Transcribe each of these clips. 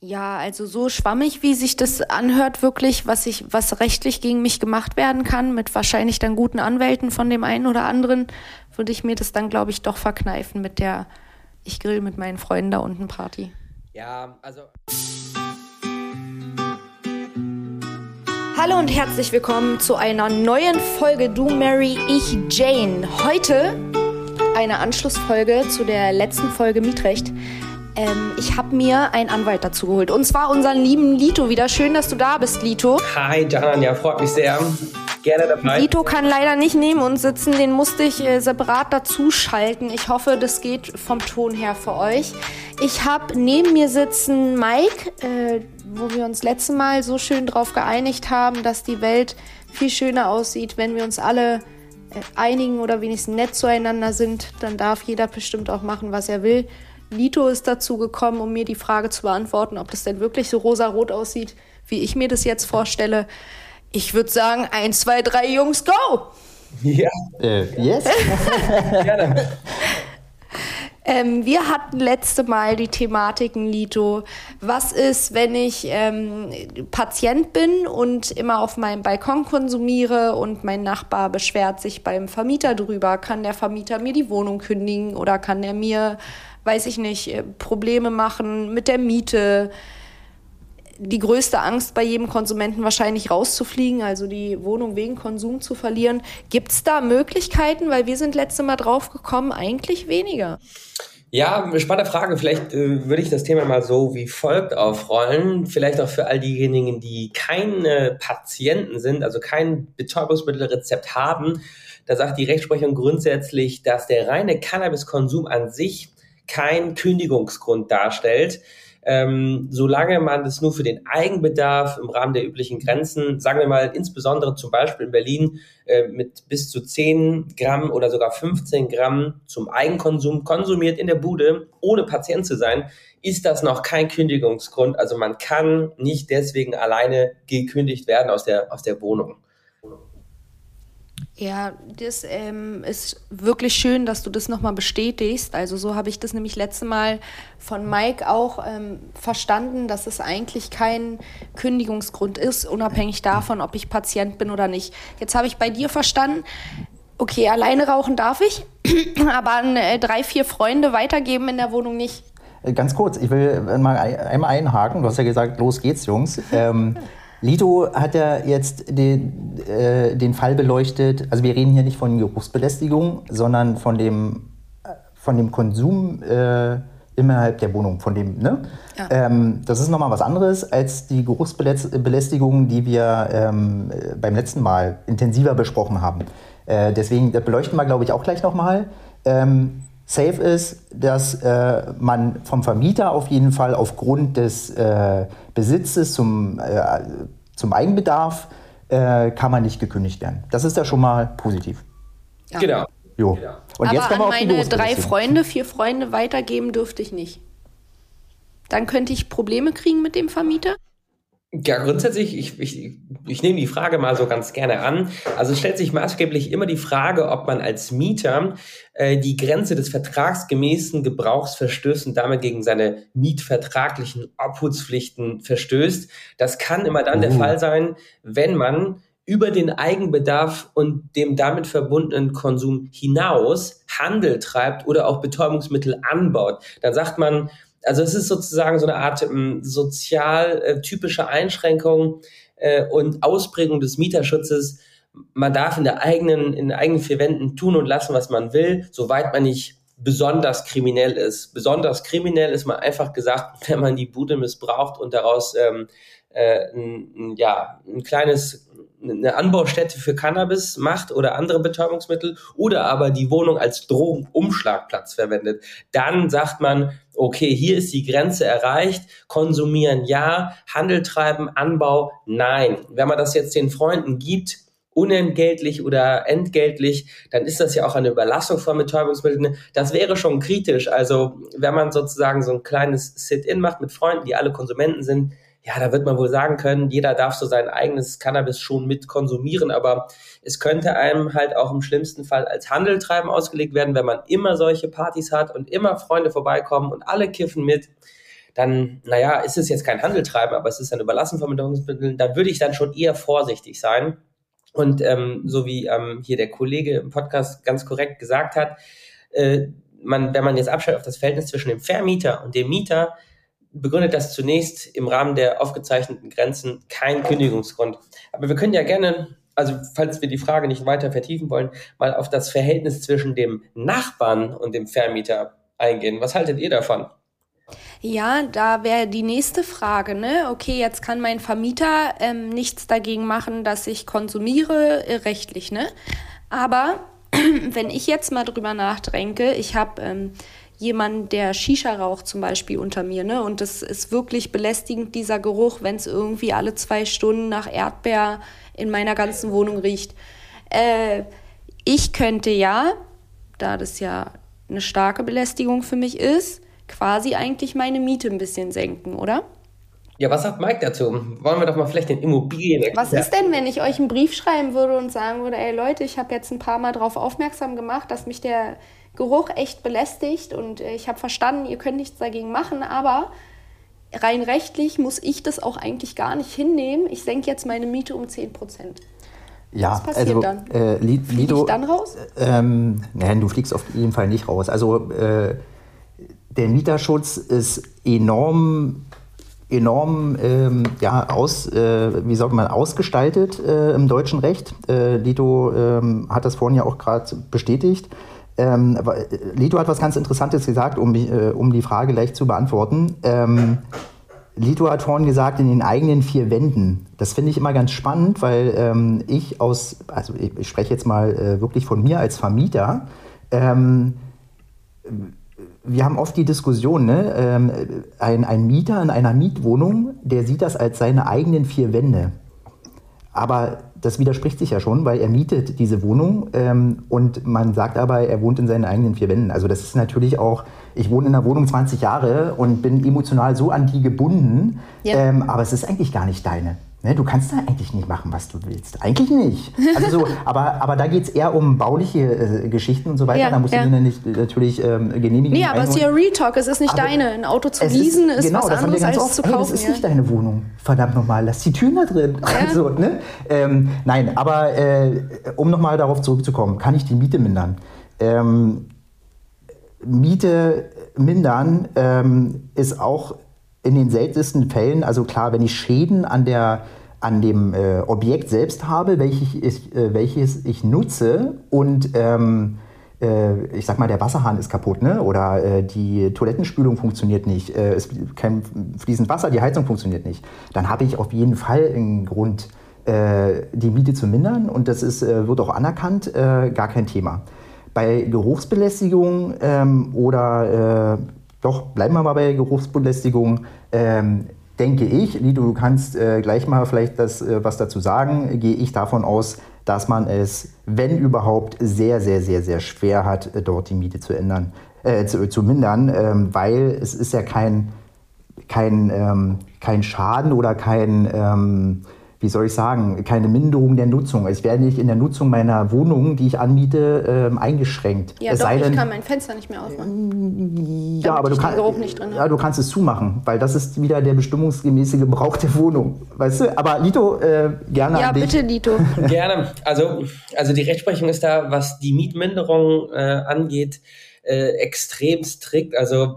Ja, also so schwammig, wie sich das anhört, wirklich, was ich, was rechtlich gegen mich gemacht werden kann, mit wahrscheinlich dann guten Anwälten von dem einen oder anderen, würde ich mir das dann, glaube ich, doch verkneifen mit der Ich grill mit meinen Freunden da unten Party. Ja, also. Hallo und herzlich willkommen zu einer neuen Folge Du Mary, ich Jane. Heute eine Anschlussfolge zu der letzten Folge Mietrecht. Ähm, ich habe mir einen Anwalt dazu geholt. Und zwar unseren lieben Lito wieder. Schön, dass du da bist, Lito. Hi, Janan. Ja, freut mich sehr. Gerne dabei. Lito kann leider nicht neben uns sitzen. Den musste ich äh, separat dazuschalten. Ich hoffe, das geht vom Ton her für euch. Ich habe neben mir sitzen Mike, äh, wo wir uns letztes Mal so schön drauf geeinigt haben, dass die Welt viel schöner aussieht, wenn wir uns alle äh, einigen oder wenigstens nett zueinander sind. Dann darf jeder bestimmt auch machen, was er will. Lito ist dazu gekommen, um mir die Frage zu beantworten, ob das denn wirklich so rosarot aussieht, wie ich mir das jetzt vorstelle. Ich würde sagen, eins, zwei, drei Jungs, go! Ja. Äh, yes. Gerne. Ähm, wir hatten letzte Mal die Thematiken, Lito. Was ist, wenn ich ähm, Patient bin und immer auf meinem Balkon konsumiere und mein Nachbar beschwert sich beim Vermieter drüber? Kann der Vermieter mir die Wohnung kündigen oder kann er mir weiß ich nicht, äh, Probleme machen mit der Miete. Die größte Angst bei jedem Konsumenten wahrscheinlich rauszufliegen, also die Wohnung wegen Konsum zu verlieren. Gibt es da Möglichkeiten? Weil wir sind letzte Mal drauf gekommen, eigentlich weniger. Ja, spannende Frage. Vielleicht äh, würde ich das Thema mal so wie folgt aufrollen. Vielleicht auch für all diejenigen, die keine Patienten sind, also kein Betäubungsmittelrezept haben. Da sagt die Rechtsprechung grundsätzlich, dass der reine Cannabiskonsum an sich kein Kündigungsgrund darstellt. Ähm, solange man das nur für den Eigenbedarf im Rahmen der üblichen Grenzen, sagen wir mal insbesondere zum Beispiel in Berlin äh, mit bis zu 10 Gramm oder sogar 15 Gramm zum Eigenkonsum konsumiert in der Bude, ohne Patient zu sein, ist das noch kein Kündigungsgrund. Also man kann nicht deswegen alleine gekündigt werden aus der, aus der Wohnung. Ja, das ähm, ist wirklich schön, dass du das nochmal bestätigst. Also so habe ich das nämlich letzte Mal von Mike auch ähm, verstanden, dass es eigentlich kein Kündigungsgrund ist, unabhängig davon, ob ich Patient bin oder nicht. Jetzt habe ich bei dir verstanden, okay, alleine rauchen darf ich, aber an äh, drei, vier Freunde weitergeben in der Wohnung nicht. Äh, ganz kurz, ich will mal einmal einhaken. Du hast ja gesagt, los geht's, Jungs. Ähm, Lito hat ja jetzt den, äh, den Fall beleuchtet. Also wir reden hier nicht von Geruchsbelästigung, sondern von dem, äh, von dem Konsum äh, innerhalb der Wohnung, von dem, ne? Ja. Ähm, das ist nochmal was anderes als die Geruchsbelästigung, die wir ähm, beim letzten Mal intensiver besprochen haben. Äh, deswegen, das beleuchten wir, glaube ich, auch gleich nochmal. Ähm, safe ist, dass äh, man vom Vermieter auf jeden Fall aufgrund des äh, Besitzes zum, äh, zum Eigenbedarf äh, kann man nicht gekündigt werden. Das ist ja schon mal positiv. Ja. Genau. Jo. Genau. Und Aber jetzt an meine drei Freunde, vier Freunde weitergeben dürfte ich nicht. Dann könnte ich Probleme kriegen mit dem Vermieter? Ja, grundsätzlich, ich, ich, ich nehme die Frage mal so ganz gerne an. Also stellt sich maßgeblich immer die Frage, ob man als Mieter äh, die Grenze des vertragsgemäßen Gebrauchs verstößt und damit gegen seine mietvertraglichen Obhutspflichten verstößt. Das kann immer dann uh. der Fall sein, wenn man über den Eigenbedarf und dem damit verbundenen Konsum hinaus Handel treibt oder auch Betäubungsmittel anbaut. Dann sagt man, also es ist sozusagen so eine Art ähm, sozial äh, typische Einschränkung äh, und Ausprägung des Mieterschutzes. Man darf in der eigenen, in den eigenen vier Wänden tun und lassen, was man will, soweit man nicht besonders kriminell ist. Besonders kriminell ist man einfach gesagt, wenn man die Bude missbraucht und daraus ähm, äh, ein, ja, ein kleines eine Anbaustätte für Cannabis macht oder andere Betäubungsmittel oder aber die Wohnung als Drogenumschlagplatz verwendet, dann sagt man, okay, hier ist die Grenze erreicht, konsumieren ja, Handel treiben, Anbau nein. Wenn man das jetzt den Freunden gibt, unentgeltlich oder entgeltlich, dann ist das ja auch eine Überlassung von Betäubungsmitteln. Das wäre schon kritisch. Also wenn man sozusagen so ein kleines Sit-in macht mit Freunden, die alle Konsumenten sind, ja, da wird man wohl sagen können, jeder darf so sein eigenes Cannabis schon mit konsumieren, aber es könnte einem halt auch im schlimmsten Fall als Handeltreiben ausgelegt werden, wenn man immer solche Partys hat und immer Freunde vorbeikommen und alle kiffen mit. dann, naja, ist es jetzt kein Handeltreiben, aber es ist ein Überlassenvermittlungsmittel, da würde ich dann schon eher vorsichtig sein. Und ähm, so wie ähm, hier der Kollege im Podcast ganz korrekt gesagt hat, äh, man, wenn man jetzt abstellt auf das Verhältnis zwischen dem Vermieter und dem Mieter, begründet das zunächst im Rahmen der aufgezeichneten Grenzen kein Kündigungsgrund. Aber wir können ja gerne, also falls wir die Frage nicht weiter vertiefen wollen, mal auf das Verhältnis zwischen dem Nachbarn und dem Vermieter eingehen. Was haltet ihr davon? Ja, da wäre die nächste Frage, ne? Okay, jetzt kann mein Vermieter ähm, nichts dagegen machen, dass ich konsumiere, äh, rechtlich, ne? Aber wenn ich jetzt mal drüber nachdenke, ich habe ähm, jemanden, der Shisha raucht zum Beispiel unter mir, ne? Und das ist wirklich belästigend, dieser Geruch, wenn es irgendwie alle zwei Stunden nach Erdbeer in meiner ganzen Wohnung riecht. Äh, ich könnte ja, da das ja eine starke Belästigung für mich ist, quasi eigentlich meine Miete ein bisschen senken, oder? Ja, was sagt Mike dazu? Wollen wir doch mal vielleicht den Immobilien Was ist denn, wenn ich euch einen Brief schreiben würde und sagen würde, ey Leute, ich habe jetzt ein paar Mal darauf aufmerksam gemacht, dass mich der Geruch echt belästigt und äh, ich habe verstanden, ihr könnt nichts dagegen machen, aber rein rechtlich muss ich das auch eigentlich gar nicht hinnehmen. Ich senke jetzt meine Miete um 10 Prozent. Ja, Was passiert also, dann? Äh, Lido, ich dann raus? Ähm, nein, du fliegst auf jeden Fall nicht raus. Also äh, der Mieterschutz ist enorm enorm ähm, ja, aus, äh, wie sagt man, ausgestaltet äh, im deutschen Recht. Äh, Lito ähm, hat das vorhin ja auch gerade bestätigt. Ähm, aber äh, Lito hat was ganz Interessantes gesagt, um, äh, um die Frage leicht zu beantworten. Ähm, Lito hat vorhin gesagt, in den eigenen vier Wänden. Das finde ich immer ganz spannend, weil ähm, ich aus, also ich, ich spreche jetzt mal äh, wirklich von mir als Vermieter, ähm, wir haben oft die Diskussion, ne? Ähm, ein, ein Mieter in einer Mietwohnung, der sieht das als seine eigenen vier Wände. Aber das widerspricht sich ja schon, weil er mietet diese Wohnung ähm, und man sagt aber, er wohnt in seinen eigenen vier Wänden. Also das ist natürlich auch, ich wohne in einer Wohnung 20 Jahre und bin emotional so an die gebunden, ja. ähm, aber es ist eigentlich gar nicht deine. Ne, du kannst da eigentlich nicht machen, was du willst. Eigentlich nicht. Also so, aber, aber da geht es eher um bauliche äh, Geschichten und so weiter. Ja, da musst ja. du dir nicht, natürlich ähm, genehmigen. Nee, aber es ist ja Retalk. Es ist nicht aber deine. Ein Auto zu leasen ist, ist genau, was anderes als oft, zu kaufen. Hey, das ist ja. nicht deine Wohnung. Verdammt nochmal, lass die Türen da drin. Also, ne? Ähm, nein, aber äh, um nochmal darauf zurückzukommen, kann ich die Miete mindern? Ähm, Miete mindern ähm, ist auch in den seltensten Fällen, also klar, wenn ich Schäden an, der, an dem äh, Objekt selbst habe, welches ich, äh, welches ich nutze und ähm, äh, ich sag mal, der Wasserhahn ist kaputt, ne? Oder äh, die Toilettenspülung funktioniert nicht, äh, es kein fließend Wasser, die Heizung funktioniert nicht, dann habe ich auf jeden Fall einen Grund, die Miete zu mindern und das ist, wird auch anerkannt, gar kein Thema. Bei Geruchsbelästigung ähm, oder doch, bleiben wir mal bei Geruchsbelästigung. Ähm, denke ich, Lido, du kannst äh, gleich mal vielleicht das, äh, was dazu sagen, gehe ich davon aus, dass man es, wenn überhaupt, sehr, sehr, sehr, sehr schwer hat, äh, dort die Miete zu ändern, äh, zu, zu, mindern, ähm, weil es ist ja kein, kein, ähm, kein Schaden oder kein, ähm, wie soll ich sagen, keine Minderung der Nutzung. Ich werde nicht in der Nutzung meiner Wohnung, die ich anmiete, ähm, eingeschränkt. Ja, es doch, ich denn, kann mein Fenster nicht mehr aufmachen. Ja, aber du, kann, ja, du kannst es zumachen, weil das ist wieder der bestimmungsgemäße Gebrauch der Wohnung. Weißt du? Aber Lito, äh, gerne Ja, bitte, Lito. gerne. Also, also die Rechtsprechung ist da, was die Mietminderung äh, angeht, äh, extrem strikt. Also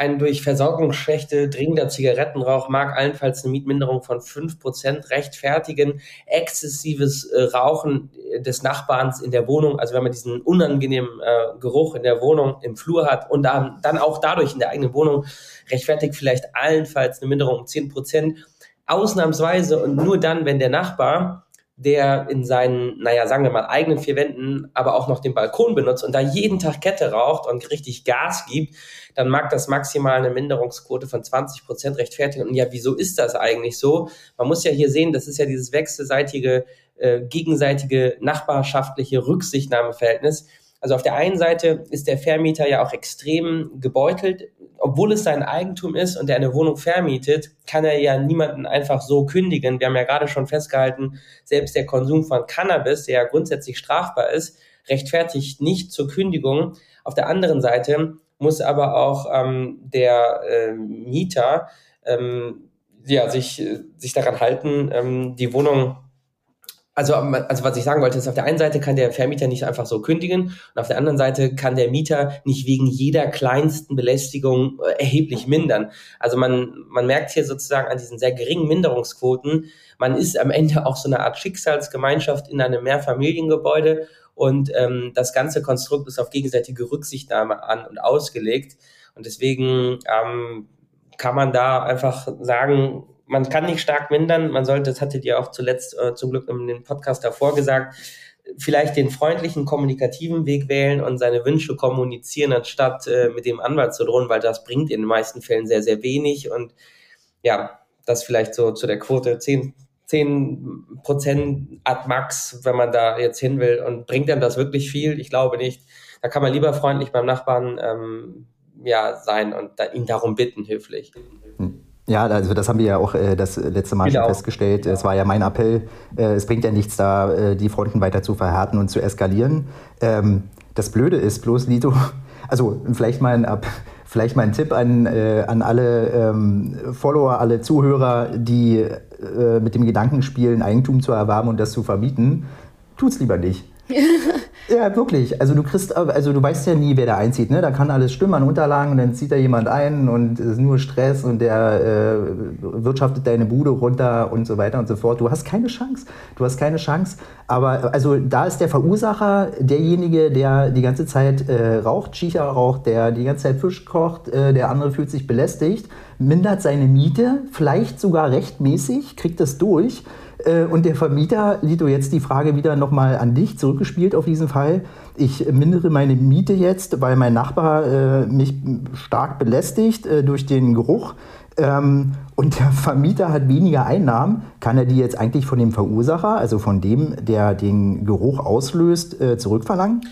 ein durch Versorgungsschwäche dringender Zigarettenrauch mag allenfalls eine Mietminderung von 5% rechtfertigen. Exzessives äh, Rauchen des Nachbarns in der Wohnung, also wenn man diesen unangenehmen äh, Geruch in der Wohnung im Flur hat und dann, dann auch dadurch in der eigenen Wohnung rechtfertigt vielleicht allenfalls eine Minderung um 10%. Ausnahmsweise und nur dann, wenn der Nachbar der in seinen, naja, sagen wir mal, eigenen vier Wänden, aber auch noch den Balkon benutzt und da jeden Tag Kette raucht und richtig Gas gibt, dann mag das maximal eine Minderungsquote von 20 Prozent rechtfertigen. Und ja, wieso ist das eigentlich so? Man muss ja hier sehen, das ist ja dieses wechselseitige, äh, gegenseitige nachbarschaftliche Rücksichtnahmeverhältnis. Also auf der einen Seite ist der Vermieter ja auch extrem gebeutelt. Obwohl es sein Eigentum ist und er eine Wohnung vermietet, kann er ja niemanden einfach so kündigen. Wir haben ja gerade schon festgehalten, selbst der Konsum von Cannabis, der ja grundsätzlich strafbar ist, rechtfertigt nicht zur Kündigung. Auf der anderen Seite muss aber auch ähm, der äh, Mieter ähm, ja, sich, sich daran halten, ähm, die Wohnung also, also was ich sagen wollte, ist, auf der einen Seite kann der Vermieter nicht einfach so kündigen und auf der anderen Seite kann der Mieter nicht wegen jeder kleinsten Belästigung äh, erheblich mindern. Also man, man merkt hier sozusagen an diesen sehr geringen Minderungsquoten, man ist am Ende auch so eine Art Schicksalsgemeinschaft in einem Mehrfamiliengebäude und ähm, das ganze Konstrukt ist auf gegenseitige Rücksichtnahme an und ausgelegt. Und deswegen ähm, kann man da einfach sagen, man kann nicht stark mindern. Man sollte, das hattet ihr auch zuletzt äh, zum Glück in dem Podcast davor gesagt, vielleicht den freundlichen, kommunikativen Weg wählen und seine Wünsche kommunizieren, anstatt äh, mit dem Anwalt zu drohen, weil das bringt in den meisten Fällen sehr, sehr wenig. Und ja, das vielleicht so zu der Quote 10, 10 Prozent ad max, wenn man da jetzt hin will. Und bringt einem das wirklich viel? Ich glaube nicht. Da kann man lieber freundlich beim Nachbarn ähm, ja, sein und da, ihn darum bitten, höflich. Hm. Ja, also das haben wir ja auch äh, das letzte Mal genau. schon festgestellt. Es war ja mein Appell, äh, es bringt ja nichts da, äh, die Fronten weiter zu verhärten und zu eskalieren. Ähm, das Blöde ist bloß, Lito, also vielleicht mal ein, vielleicht mal ein Tipp an, äh, an alle ähm, Follower, alle Zuhörer, die äh, mit dem Gedanken spielen, Eigentum zu erwerben und das zu vermieten. Tut's lieber nicht. Ja, wirklich. Also du kriegst, also du weißt ja nie, wer da einzieht. Ne? Da kann alles stimmen an Unterlagen und dann zieht da jemand ein und es ist nur Stress und der äh, wirtschaftet deine Bude runter und so weiter und so fort. Du hast keine Chance. Du hast keine Chance. Aber also da ist der Verursacher derjenige, der die ganze Zeit äh, raucht, Shisha raucht, der die ganze Zeit Fisch kocht, äh, der andere fühlt sich belästigt, mindert seine Miete, vielleicht sogar rechtmäßig, kriegt das durch und der Vermieter, Lito, jetzt die Frage wieder nochmal an dich zurückgespielt auf diesen Fall. Ich mindere meine Miete jetzt, weil mein Nachbar äh, mich stark belästigt äh, durch den Geruch. Ähm, und der Vermieter hat weniger Einnahmen. Kann er die jetzt eigentlich von dem Verursacher, also von dem, der den Geruch auslöst, äh, zurückverlangen?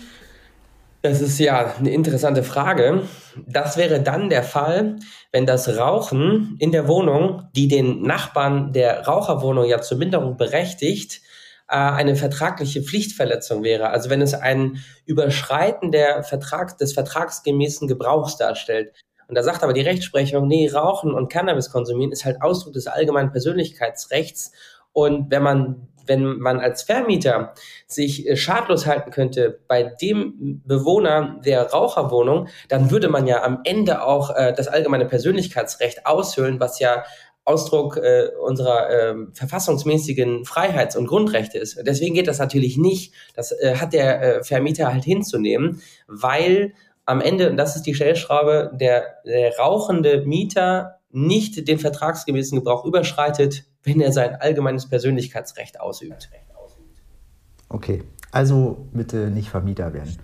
Das ist ja eine interessante Frage. Das wäre dann der Fall, wenn das Rauchen in der Wohnung, die den Nachbarn der Raucherwohnung ja zur Minderung berechtigt, äh, eine vertragliche Pflichtverletzung wäre. Also wenn es ein Überschreiten der Vertrag, des vertragsgemäßen Gebrauchs darstellt. Und da sagt aber die Rechtsprechung, nee, Rauchen und Cannabis konsumieren ist halt Ausdruck des allgemeinen Persönlichkeitsrechts. Und wenn man wenn man als Vermieter sich äh, schadlos halten könnte bei dem Bewohner der Raucherwohnung, dann würde man ja am Ende auch äh, das allgemeine Persönlichkeitsrecht aushöhlen, was ja Ausdruck äh, unserer äh, verfassungsmäßigen Freiheits- und Grundrechte ist. Deswegen geht das natürlich nicht. Das äh, hat der äh, Vermieter halt hinzunehmen, weil am Ende, und das ist die Stellschraube, der, der rauchende Mieter nicht den vertragsgemäßen Gebrauch überschreitet, wenn er sein allgemeines Persönlichkeitsrecht ausübt. Okay, also bitte nicht Vermieter werden.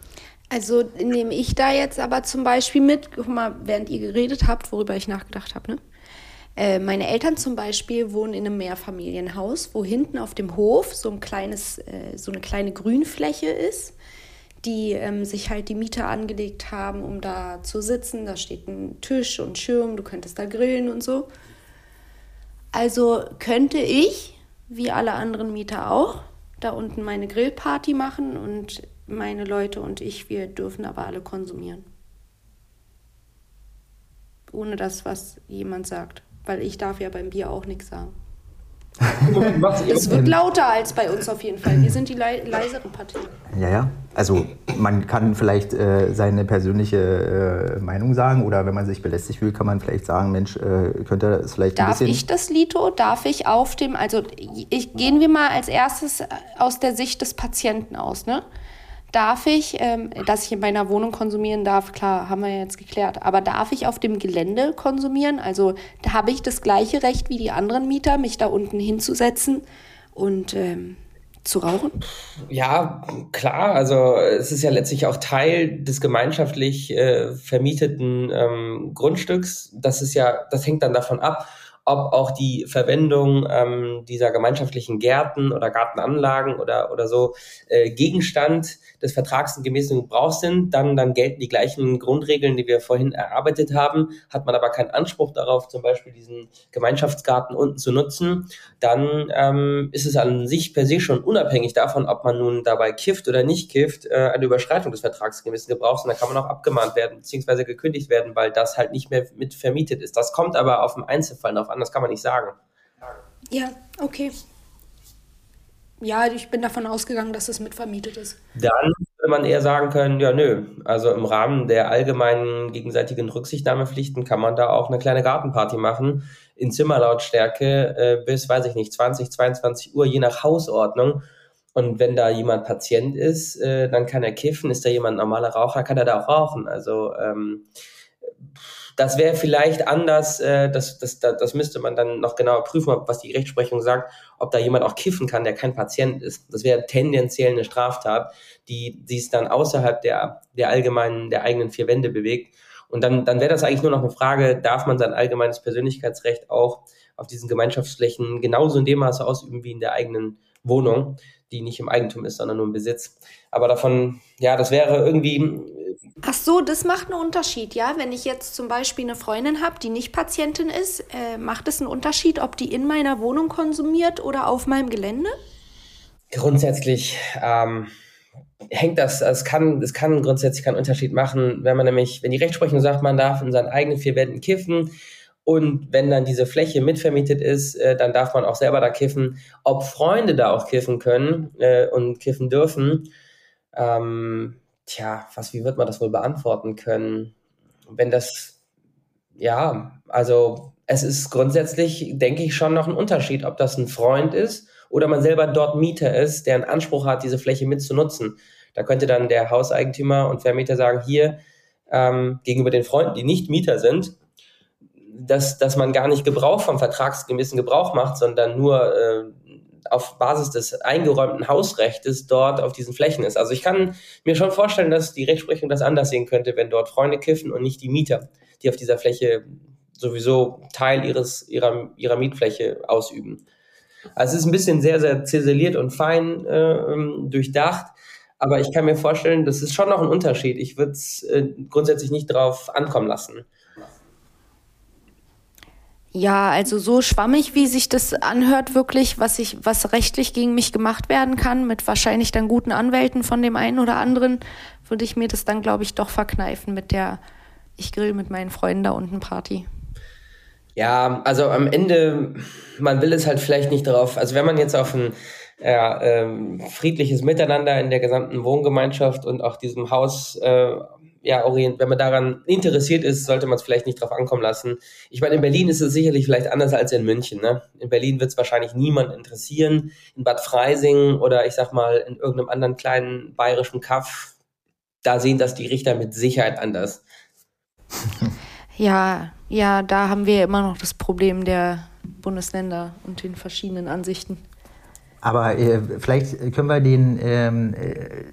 Also nehme ich da jetzt aber zum Beispiel mit, guck mal, während ihr geredet habt, worüber ich nachgedacht habe, ne? Äh, meine Eltern zum Beispiel wohnen in einem Mehrfamilienhaus, wo hinten auf dem Hof so ein kleines, äh, so eine kleine Grünfläche ist die ähm, sich halt die Mieter angelegt haben, um da zu sitzen. Da steht ein Tisch und Schirm, du könntest da grillen und so. Also könnte ich, wie alle anderen Mieter auch, da unten meine Grillparty machen und meine Leute und ich, wir dürfen aber alle konsumieren. Ohne das, was jemand sagt. Weil ich darf ja beim Bier auch nichts sagen. Es wird lauter als bei uns auf jeden Fall. Wir sind die le leiseren Partei. Ja, ja. Also man kann vielleicht äh, seine persönliche äh, Meinung sagen oder wenn man sich belästigt fühlt, kann man vielleicht sagen, Mensch, äh, könnte das vielleicht Darf ein bisschen... Darf ich das, Lito? Darf ich auf dem... Also ich, gehen wir mal als erstes aus der Sicht des Patienten aus, ne? Darf ich, ähm, dass ich in meiner Wohnung konsumieren darf, klar, haben wir ja jetzt geklärt, aber darf ich auf dem Gelände konsumieren? Also habe ich das gleiche Recht wie die anderen Mieter, mich da unten hinzusetzen und ähm, zu rauchen? Ja, klar. Also es ist ja letztlich auch Teil des gemeinschaftlich äh, vermieteten ähm, Grundstücks. Das ist ja, das hängt dann davon ab, ob auch die Verwendung ähm, dieser gemeinschaftlichen Gärten oder Gartenanlagen oder, oder so äh, Gegenstand des vertragsgemäßen Gebrauchs sind, dann, dann gelten die gleichen Grundregeln, die wir vorhin erarbeitet haben. Hat man aber keinen Anspruch darauf, zum Beispiel diesen Gemeinschaftsgarten unten zu nutzen, dann ähm, ist es an sich per se schon unabhängig davon, ob man nun dabei kifft oder nicht kifft, äh, eine Überschreitung des vertragsgemäßen Gebrauchs. Und da kann man auch abgemahnt werden bzw. gekündigt werden, weil das halt nicht mehr mit vermietet ist. Das kommt aber auf den Einzelfall drauf an, das kann man nicht sagen. Ja, okay. Ja, ich bin davon ausgegangen, dass es mitvermietet ist. Dann würde man eher sagen können, ja, nö. Also im Rahmen der allgemeinen gegenseitigen Rücksichtnahmepflichten kann man da auch eine kleine Gartenparty machen in Zimmerlautstärke äh, bis, weiß ich nicht, 20, 22 Uhr, je nach Hausordnung. Und wenn da jemand Patient ist, äh, dann kann er kiffen. Ist da jemand normaler Raucher, kann er da auch rauchen. Also ähm, das wäre vielleicht anders, äh, das, das, das, das müsste man dann noch genauer prüfen, was die Rechtsprechung sagt, ob da jemand auch kiffen kann, der kein Patient ist. Das wäre tendenziell eine Straftat, die, die es dann außerhalb der, der allgemeinen, der eigenen vier Wände bewegt. Und dann, dann wäre das eigentlich nur noch eine Frage, darf man sein allgemeines Persönlichkeitsrecht auch auf diesen Gemeinschaftsflächen genauso in dem Maße ausüben wie in der eigenen Wohnung, die nicht im Eigentum ist, sondern nur im Besitz. Aber davon, ja, das wäre irgendwie Ach so, das macht einen Unterschied, ja. Wenn ich jetzt zum Beispiel eine Freundin habe, die nicht Patientin ist, äh, macht es einen Unterschied, ob die in meiner Wohnung konsumiert oder auf meinem Gelände? Grundsätzlich ähm, hängt das, es kann, es kann grundsätzlich keinen Unterschied machen, wenn man nämlich, wenn die Rechtsprechung sagt, man darf in seinen eigenen vier Wänden kiffen und wenn dann diese Fläche mitvermietet ist, äh, dann darf man auch selber da kiffen. Ob Freunde da auch kiffen können äh, und kiffen dürfen, ähm, tja, was, wie wird man das wohl beantworten können? Wenn das, ja, also es ist grundsätzlich, denke ich, schon noch ein Unterschied, ob das ein Freund ist oder man selber dort Mieter ist, der einen Anspruch hat, diese Fläche mitzunutzen. Da könnte dann der Hauseigentümer und Vermieter sagen, hier ähm, gegenüber den Freunden, die nicht Mieter sind, dass, dass man gar nicht Gebrauch vom vertragsgemäßen Gebrauch macht, sondern nur äh, auf Basis des eingeräumten Hausrechtes dort auf diesen Flächen ist. Also ich kann mir schon vorstellen, dass die Rechtsprechung das anders sehen könnte, wenn dort Freunde kiffen und nicht die Mieter, die auf dieser Fläche sowieso Teil ihres, ihrer, ihrer Mietfläche ausüben. Also es ist ein bisschen sehr, sehr ziseliert und fein äh, durchdacht. Aber ich kann mir vorstellen, das ist schon noch ein Unterschied. Ich würde es äh, grundsätzlich nicht drauf ankommen lassen. Ja, also so schwammig, wie sich das anhört, wirklich, was ich, was rechtlich gegen mich gemacht werden kann, mit wahrscheinlich dann guten Anwälten von dem einen oder anderen, würde ich mir das dann, glaube ich, doch verkneifen mit der Ich grill mit meinen Freunden da unten Party. Ja, also am Ende, man will es halt vielleicht nicht darauf, also wenn man jetzt auf ein ja, ähm, friedliches Miteinander in der gesamten Wohngemeinschaft und auch diesem Haus äh, ja, orient, wenn man daran interessiert ist, sollte man es vielleicht nicht drauf ankommen lassen. Ich meine, in Berlin ist es sicherlich vielleicht anders als in München. Ne? In Berlin wird es wahrscheinlich niemand interessieren. In Bad Freising oder ich sag mal in irgendeinem anderen kleinen bayerischen Kaff, da sehen das die Richter mit Sicherheit anders. Ja, ja, da haben wir immer noch das Problem der Bundesländer und den verschiedenen Ansichten. Aber äh, vielleicht können wir den ähm, äh,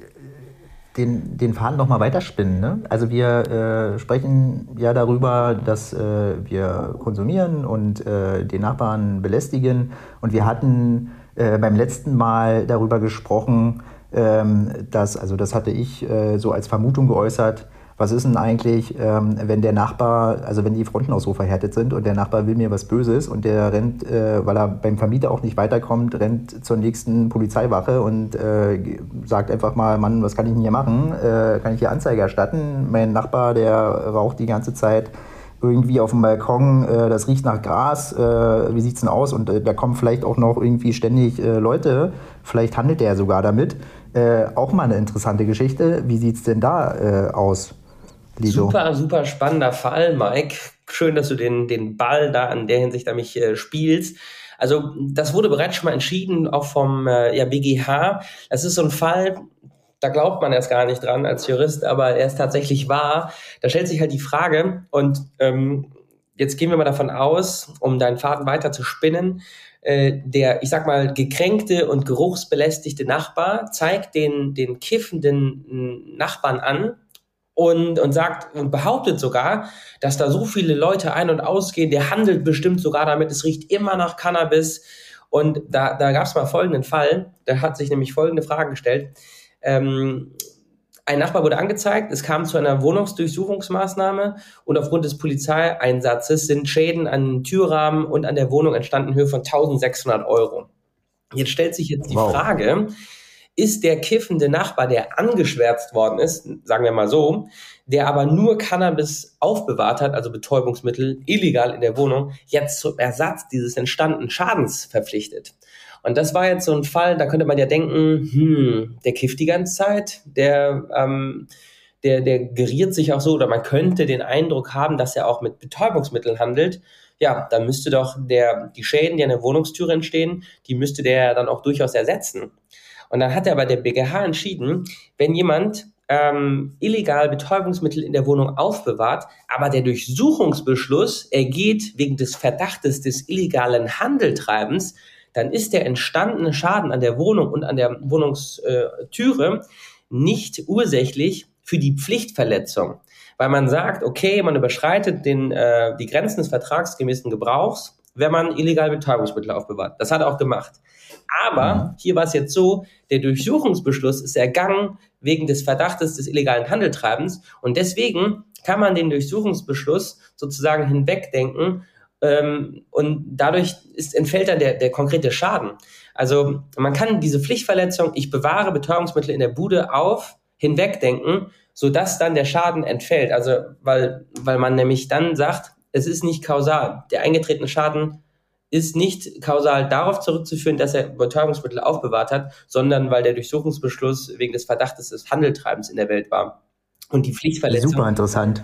den, den Faden noch mal weiterspinnen. Ne? Also wir äh, sprechen ja darüber, dass äh, wir konsumieren und äh, den Nachbarn belästigen. Und wir hatten äh, beim letzten Mal darüber gesprochen, ähm, dass, also das hatte ich äh, so als Vermutung geäußert, was ist denn eigentlich, ähm, wenn der Nachbar, also wenn die Fronten auch so verhärtet sind und der Nachbar will mir was Böses und der rennt, äh, weil er beim Vermieter auch nicht weiterkommt, rennt zur nächsten Polizeiwache und äh, sagt einfach mal, Mann, was kann ich denn hier machen? Äh, kann ich hier Anzeige erstatten? Mein Nachbar, der raucht die ganze Zeit irgendwie auf dem Balkon, äh, das riecht nach Gras, äh, wie sieht's denn aus? Und äh, da kommen vielleicht auch noch irgendwie ständig Leute, vielleicht handelt der sogar damit. Auch mal eine interessante Geschichte. Wie sieht's denn da aus? Lido. Super, super spannender Fall, Mike. Schön, dass du den, den Ball da in der Hinsicht an mich äh, spielst. Also das wurde bereits schon mal entschieden, auch vom äh, ja, BGH. Das ist so ein Fall, da glaubt man erst gar nicht dran als Jurist, aber er ist tatsächlich wahr. Da stellt sich halt die Frage, und ähm, jetzt gehen wir mal davon aus, um deinen Faden weiter zu spinnen, äh, der, ich sag mal, gekränkte und geruchsbelästigte Nachbar zeigt den, den kiffenden Nachbarn an, und, und sagt und behauptet sogar, dass da so viele Leute ein- und ausgehen, der handelt bestimmt sogar damit, es riecht immer nach Cannabis. Und da, da gab es mal folgenden Fall, da hat sich nämlich folgende Frage gestellt. Ähm, ein Nachbar wurde angezeigt, es kam zu einer Wohnungsdurchsuchungsmaßnahme und aufgrund des Polizeieinsatzes sind Schäden an Türrahmen und an der Wohnung entstanden in Höhe von 1600 Euro. Jetzt stellt sich jetzt die wow. Frage, ist der kiffende Nachbar, der angeschwärzt worden ist, sagen wir mal so, der aber nur Cannabis aufbewahrt hat, also Betäubungsmittel, illegal in der Wohnung, jetzt zum Ersatz dieses entstandenen Schadens verpflichtet. Und das war jetzt so ein Fall, da könnte man ja denken, hm, der kifft die ganze Zeit, der, ähm, der, der geriert sich auch so, oder man könnte den Eindruck haben, dass er auch mit Betäubungsmitteln handelt. Ja, dann müsste doch der, die Schäden, die an der Wohnungstüre entstehen, die müsste der dann auch durchaus ersetzen. Und dann hat aber der BGH entschieden, wenn jemand ähm, illegal Betäubungsmittel in der Wohnung aufbewahrt, aber der Durchsuchungsbeschluss ergeht wegen des Verdachtes des illegalen Handeltreibens, dann ist der entstandene Schaden an der Wohnung und an der Wohnungstüre nicht ursächlich für die Pflichtverletzung. Weil man sagt, okay, man überschreitet den, äh, die Grenzen des vertragsgemäßen Gebrauchs, wenn man illegal Betäubungsmittel aufbewahrt. Das hat er auch gemacht. Aber mhm. hier war es jetzt so, der Durchsuchungsbeschluss ist ergangen wegen des Verdachtes des illegalen Handeltreibens und deswegen kann man den Durchsuchungsbeschluss sozusagen hinwegdenken ähm, und dadurch ist, entfällt dann der, der konkrete Schaden. Also man kann diese Pflichtverletzung, ich bewahre Betäubungsmittel in der Bude auf, hinwegdenken, sodass dann der Schaden entfällt. Also weil, weil man nämlich dann sagt, es ist nicht kausal. Der eingetretene Schaden ist nicht kausal darauf zurückzuführen, dass er Betäubungsmittel aufbewahrt hat, sondern weil der Durchsuchungsbeschluss wegen des Verdachtes des Handeltreibens in der Welt war. Und die Pflichtverletzung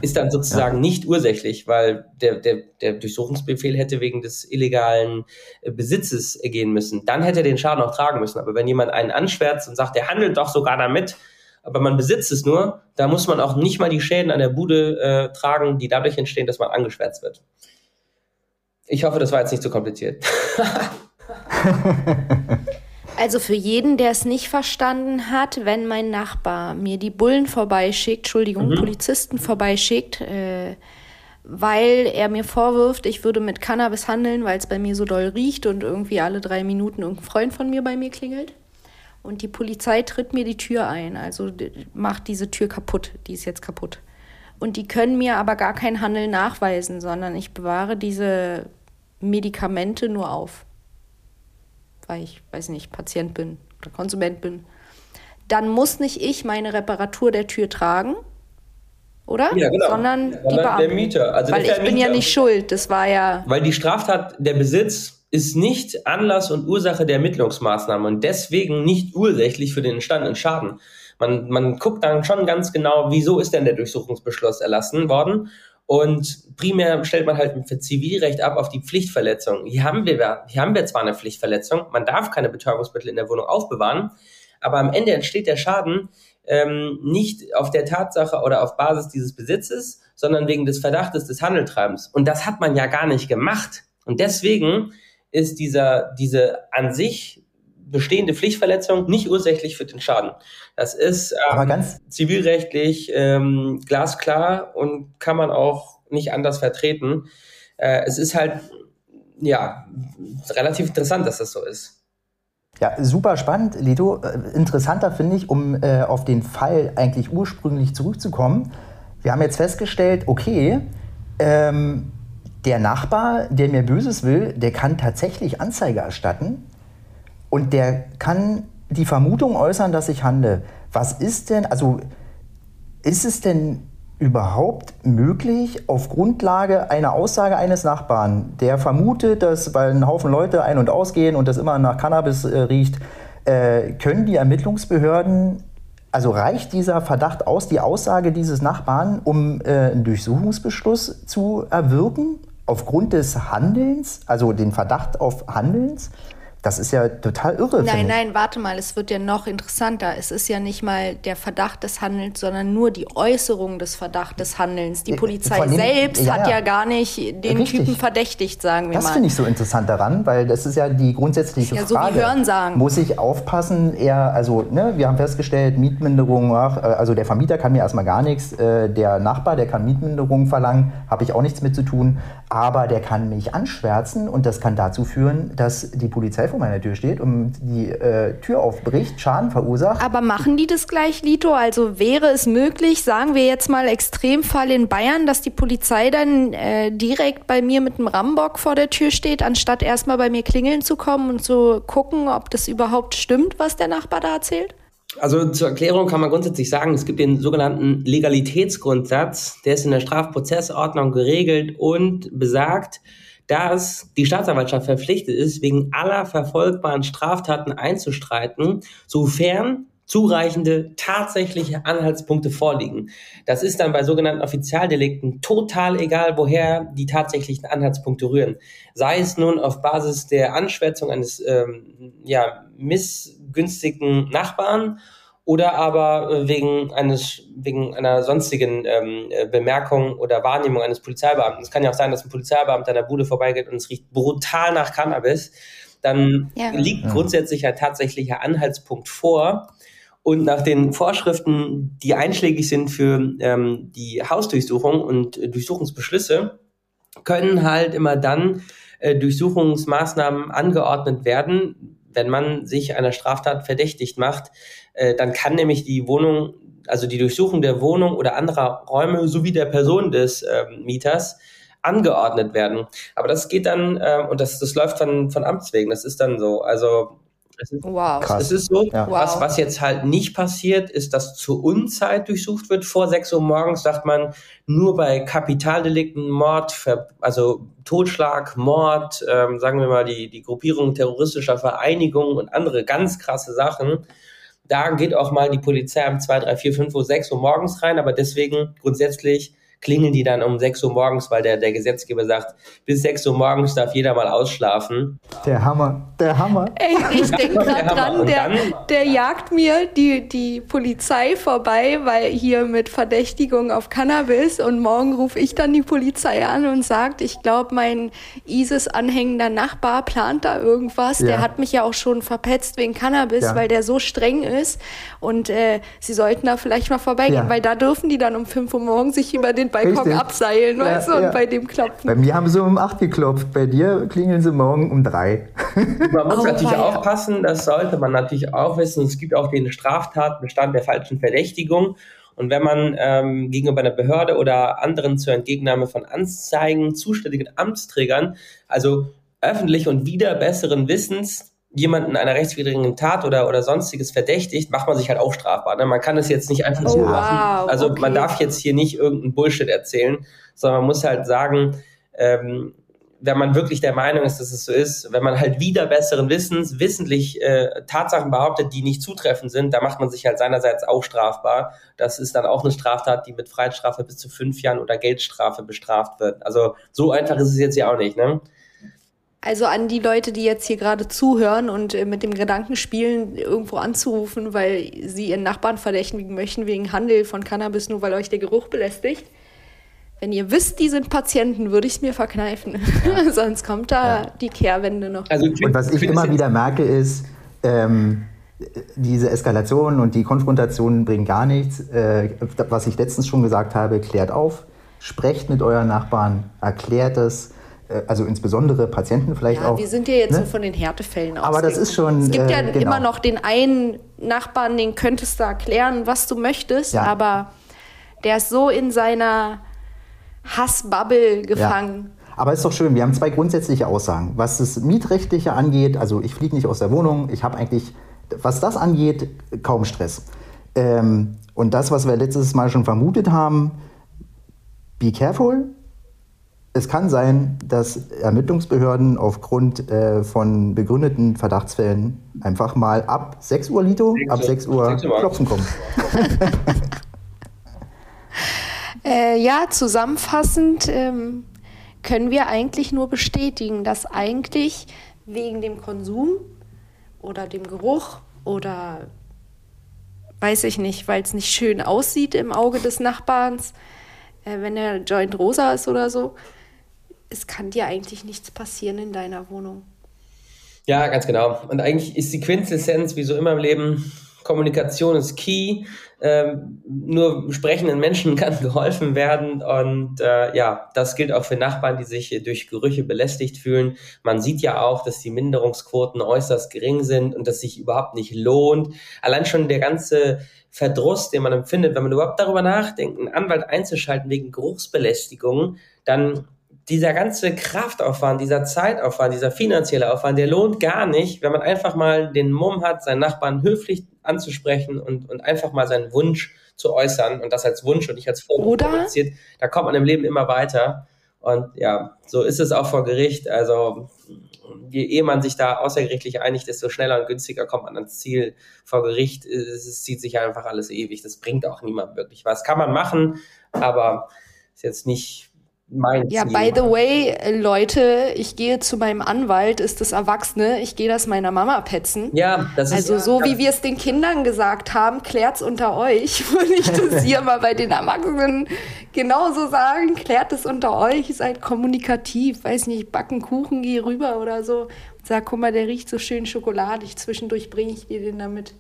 ist dann sozusagen ja. nicht ursächlich, weil der, der, der Durchsuchungsbefehl hätte wegen des illegalen äh, Besitzes gehen müssen. Dann hätte er den Schaden auch tragen müssen. Aber wenn jemand einen anschwärzt und sagt, der handelt doch sogar damit, aber man besitzt es nur, da muss man auch nicht mal die Schäden an der Bude äh, tragen, die dadurch entstehen, dass man angeschwärzt wird. Ich hoffe, das war jetzt nicht zu kompliziert. Also für jeden, der es nicht verstanden hat, wenn mein Nachbar mir die Bullen vorbeischickt, Entschuldigung, mhm. Polizisten vorbeischickt, äh, weil er mir vorwirft, ich würde mit Cannabis handeln, weil es bei mir so doll riecht und irgendwie alle drei Minuten irgendein Freund von mir bei mir klingelt. Und die Polizei tritt mir die Tür ein, also macht diese Tür kaputt, die ist jetzt kaputt. Und die können mir aber gar kein Handel nachweisen, sondern ich bewahre diese Medikamente nur auf weil ich, weiß nicht, Patient bin oder Konsument bin, dann muss nicht ich meine Reparatur der Tür tragen, oder? Ja, genau. Sondern die Beamten. Der Mieter. Also weil ich bin Mieter. ja nicht schuld, das war ja... Weil die Straftat, der Besitz ist nicht Anlass und Ursache der Ermittlungsmaßnahme und deswegen nicht ursächlich für den entstandenen Schaden. Man, man guckt dann schon ganz genau, wieso ist denn der Durchsuchungsbeschluss erlassen worden und primär stellt man halt für Zivilrecht ab auf die Pflichtverletzung. Hier haben wir, hier haben wir zwar eine Pflichtverletzung, man darf keine Betäubungsmittel in der Wohnung aufbewahren, aber am Ende entsteht der Schaden ähm, nicht auf der Tatsache oder auf Basis dieses Besitzes, sondern wegen des Verdachtes des Handeltreibens. Und das hat man ja gar nicht gemacht. Und deswegen ist dieser, diese an sich bestehende Pflichtverletzung nicht ursächlich für den Schaden. Das ist ähm, zivilrechtlich ähm, glasklar und kann man auch nicht anders vertreten. Äh, es ist halt ja relativ interessant, dass das so ist. Ja, super spannend, Lido. Äh, interessanter finde ich, um äh, auf den Fall eigentlich ursprünglich zurückzukommen. Wir haben jetzt festgestellt, okay, ähm, der Nachbar, der mir Böses will, der kann tatsächlich Anzeige erstatten. Und der kann die Vermutung äußern, dass ich handle. Was ist denn, also ist es denn überhaupt möglich, auf Grundlage einer Aussage eines Nachbarn, der vermutet, dass weil ein Haufen Leute ein- und ausgehen und das immer nach Cannabis äh, riecht, äh, können die Ermittlungsbehörden, also reicht dieser Verdacht aus, die Aussage dieses Nachbarn, um äh, einen Durchsuchungsbeschluss zu erwirken, aufgrund des Handelns, also den Verdacht auf Handelns? Das ist ja total irre. Nein, nein, warte mal, es wird ja noch interessanter. Es ist ja nicht mal der Verdacht des Handelns, sondern nur die Äußerung des Verdachts des Handelns. Die Polizei dem, selbst ja, hat ja gar nicht den Richtig. Typen verdächtigt, sagen wir das mal. Das finde ich so interessant daran, weil das ist ja die grundsätzliche ja, Frage. So wie Hörensagen. Muss ich aufpassen, eher, also ne, wir haben festgestellt, Mietminderung, äh, also der Vermieter kann mir erstmal gar nichts, äh, der Nachbar, der kann Mietminderung verlangen, habe ich auch nichts mit zu tun, aber der kann mich anschwärzen und das kann dazu führen, dass die Polizei vor meiner Tür steht und die äh, Tür aufbricht, Schaden verursacht. Aber machen die das gleich, Lito? Also wäre es möglich, sagen wir jetzt mal Extremfall in Bayern, dass die Polizei dann äh, direkt bei mir mit einem Rambock vor der Tür steht, anstatt erstmal bei mir klingeln zu kommen und zu gucken, ob das überhaupt stimmt, was der Nachbar da erzählt? Also zur Erklärung kann man grundsätzlich sagen, es gibt den sogenannten Legalitätsgrundsatz, der ist in der Strafprozessordnung geregelt und besagt, dass die Staatsanwaltschaft verpflichtet ist, wegen aller verfolgbaren Straftaten einzustreiten, sofern zureichende tatsächliche Anhaltspunkte vorliegen. Das ist dann bei sogenannten Offizialdelikten total egal, woher die tatsächlichen Anhaltspunkte rühren. Sei es nun auf Basis der Anschwärzung eines ähm, ja, missgünstigen Nachbarn oder aber äh, wegen eines wegen einer sonstigen ähm, äh, Bemerkung oder Wahrnehmung eines Polizeibeamten. Es kann ja auch sein, dass ein Polizeibeamter an der Bude vorbeigeht und es riecht brutal nach Cannabis. Dann ja. liegt grundsätzlich ein tatsächlicher Anhaltspunkt vor. Und nach den Vorschriften, die einschlägig sind für ähm, die Hausdurchsuchung und äh, Durchsuchungsbeschlüsse, können halt immer dann äh, Durchsuchungsmaßnahmen angeordnet werden, wenn man sich einer Straftat verdächtigt macht, äh, dann kann nämlich die Wohnung, also die Durchsuchung der Wohnung oder anderer Räume sowie der Person des ähm, Mieters angeordnet werden. Aber das geht dann, äh, und das, das läuft dann von Amts wegen, das ist dann so. Also es ist, wow. Krass. Es ist so, ja. was, was jetzt halt nicht passiert, ist, dass zur Unzeit durchsucht wird. Vor 6 Uhr morgens sagt man, nur bei Kapitaldelikten, Mord, also Totschlag, Mord, ähm, sagen wir mal die, die Gruppierung terroristischer Vereinigungen und andere ganz krasse Sachen. Da geht auch mal die Polizei um 2, 3, 4, 5 Uhr, 6 Uhr morgens rein, aber deswegen grundsätzlich klingeln die dann um 6 Uhr morgens, weil der, der Gesetzgeber sagt, bis 6 Uhr morgens darf jeder mal ausschlafen. Der Hammer, der Hammer. Ey, ich denke gerade dran, der, der jagt mir die, die Polizei vorbei, weil hier mit Verdächtigung auf Cannabis und morgen rufe ich dann die Polizei an und sagt, ich glaube, mein ISIS-anhängender Nachbar plant da irgendwas. Ja. Der hat mich ja auch schon verpetzt wegen Cannabis, ja. weil der so streng ist und äh, sie sollten da vielleicht mal vorbeigehen, ja. weil da dürfen die dann um 5 Uhr morgens sich über den den Balkon Richtig. abseilen, ja, weißt du, ja. und bei dem klopfen. Bei mir haben sie um 8 geklopft, bei dir klingeln sie morgen um 3. Man muss oh, natürlich weia. aufpassen, das sollte man natürlich auch wissen. Es gibt auch den Straftatbestand der falschen Verdächtigung. Und wenn man ähm, gegenüber einer Behörde oder anderen zur Entgegennahme von Anzeigen zuständigen Amtsträgern, also öffentlich und wieder besseren Wissens, jemanden einer rechtswidrigen Tat oder, oder sonstiges verdächtigt, macht man sich halt auch strafbar. Ne? Man kann es jetzt nicht einfach oh, so machen. Wow, also okay. man darf jetzt hier nicht irgendeinen Bullshit erzählen, sondern man muss halt sagen, ähm, wenn man wirklich der Meinung ist, dass es so ist, wenn man halt wieder besseren Wissens wissentlich äh, Tatsachen behauptet, die nicht zutreffend sind, da macht man sich halt seinerseits auch strafbar. Das ist dann auch eine Straftat, die mit Freiheitsstrafe bis zu fünf Jahren oder Geldstrafe bestraft wird. Also so einfach ist es jetzt ja auch nicht, ne? Also an die Leute, die jetzt hier gerade zuhören und äh, mit dem Gedanken spielen, irgendwo anzurufen, weil sie ihren Nachbarn verdächtigen möchten wegen Handel von Cannabis, nur weil euch der Geruch belästigt. Wenn ihr wisst, die sind Patienten, würde ich es mir verkneifen. Ja. Sonst kommt da ja. die Kehrwende noch. Also, und was ich immer wieder merke, ist, ähm, diese Eskalation und die Konfrontationen bringen gar nichts. Äh, was ich letztens schon gesagt habe, klärt auf, sprecht mit euren Nachbarn, erklärt es also insbesondere Patienten vielleicht ja, auch. Wir sind ja jetzt ne? so von den Härtefällen aus. Aber das ist schon. Es gibt ja äh, genau. immer noch den einen Nachbarn, den könntest du erklären, was du möchtest, ja. aber der ist so in seiner Hassbubble gefangen. Ja. Aber ist doch schön, wir haben zwei grundsätzliche Aussagen. Was das Mietrechtliche angeht, also ich fliege nicht aus der Wohnung, ich habe eigentlich, was das angeht, kaum Stress. Ähm, und das, was wir letztes Mal schon vermutet haben, be careful, es kann sein, dass Ermittlungsbehörden aufgrund äh, von begründeten Verdachtsfällen einfach mal ab 6 Uhr Lito, 6 ab 6 Uhr, 6 Uhr klopfen kommen. äh, ja, zusammenfassend ähm, können wir eigentlich nur bestätigen, dass eigentlich wegen dem Konsum oder dem Geruch oder weiß ich nicht, weil es nicht schön aussieht im Auge des Nachbarns, äh, wenn der Joint rosa ist oder so. Es kann dir eigentlich nichts passieren in deiner Wohnung. Ja, ganz genau. Und eigentlich ist die Quintessenz, wie so immer im Leben, Kommunikation ist key. Ähm, nur sprechenden Menschen kann geholfen werden. Und äh, ja, das gilt auch für Nachbarn, die sich durch Gerüche belästigt fühlen. Man sieht ja auch, dass die Minderungsquoten äußerst gering sind und dass sich überhaupt nicht lohnt. Allein schon der ganze Verdruss, den man empfindet, wenn man überhaupt darüber nachdenkt, einen Anwalt einzuschalten wegen Geruchsbelästigung, dann dieser ganze Kraftaufwand, dieser Zeitaufwand, dieser finanzielle Aufwand, der lohnt gar nicht, wenn man einfach mal den Mumm hat, seinen Nachbarn höflich anzusprechen und, und einfach mal seinen Wunsch zu äußern und das als Wunsch und nicht als Vorwurf kommuniziert. Da kommt man im Leben immer weiter. Und ja, so ist es auch vor Gericht. Also je eher man sich da außergerichtlich einigt, desto schneller und günstiger kommt man ans Ziel. Vor Gericht es, es zieht sich einfach alles ewig. Das bringt auch niemand wirklich was. Kann man machen, aber ist jetzt nicht mein Ja, Ziel. by the way, Leute, ich gehe zu meinem Anwalt, ist das Erwachsene, ich gehe das meiner Mama petzen. Ja, das ist Also so wie wir es den Kindern gesagt haben, klärt's unter euch. Würde ich das hier mal bei den Erwachsenen genauso sagen, klärt es unter euch, seid kommunikativ, weiß nicht, backen Kuchen, geh rüber oder so. Und sag, guck mal, der riecht so schön schokoladig, zwischendurch bringe ich dir den damit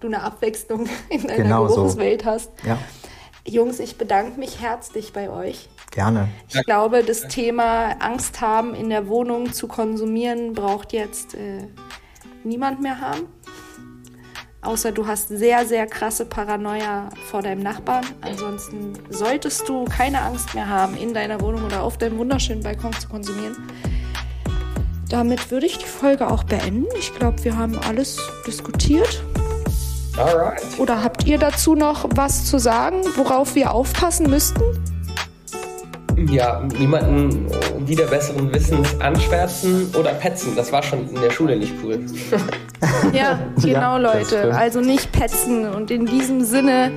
du eine Abwechslung in deiner Genau so. Geruchswelt hast. Ja, Jungs, ich bedanke mich herzlich bei euch. Gerne. Ich glaube, das Thema Angst haben, in der Wohnung zu konsumieren, braucht jetzt äh, niemand mehr haben. Außer du hast sehr, sehr krasse Paranoia vor deinem Nachbarn. Ansonsten solltest du keine Angst mehr haben, in deiner Wohnung oder auf deinem wunderschönen Balkon zu konsumieren. Damit würde ich die Folge auch beenden. Ich glaube, wir haben alles diskutiert. Alright. Oder habt ihr dazu noch was zu sagen, worauf wir aufpassen müssten? Ja, niemanden wieder besseren Wissens anschwärzen oder petzen. Das war schon in der Schule nicht cool. Ja, genau, Ja, Leute. Also nicht petzen. Und in diesem Sinne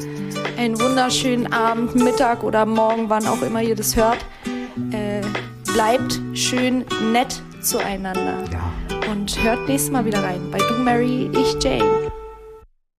einen wunderschönen Abend, Mittag oder Morgen, wann auch immer ihr das hört. Äh, bleibt schön nett zueinander. Ja. Und hört nächstes Mal wieder rein bei Du Mary, ich Jane.